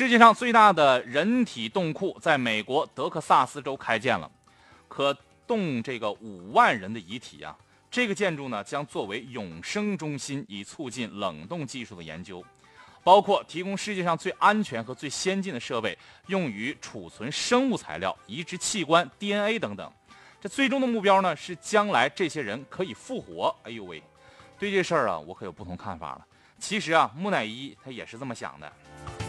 世界上最大的人体冻库在美国德克萨斯州开建了。可冻这个五万人的遗体啊这个建筑呢将作为永生中心以促进冷冻技术的研究包括提供世界上最安全和最先进的设备用于储存生物材料移植器官 dna 等等。这最终的目标呢是将来这些人可以复活。哎呦喂。对这事儿啊我可有不同看法了。其实啊木乃伊他也是这么想的。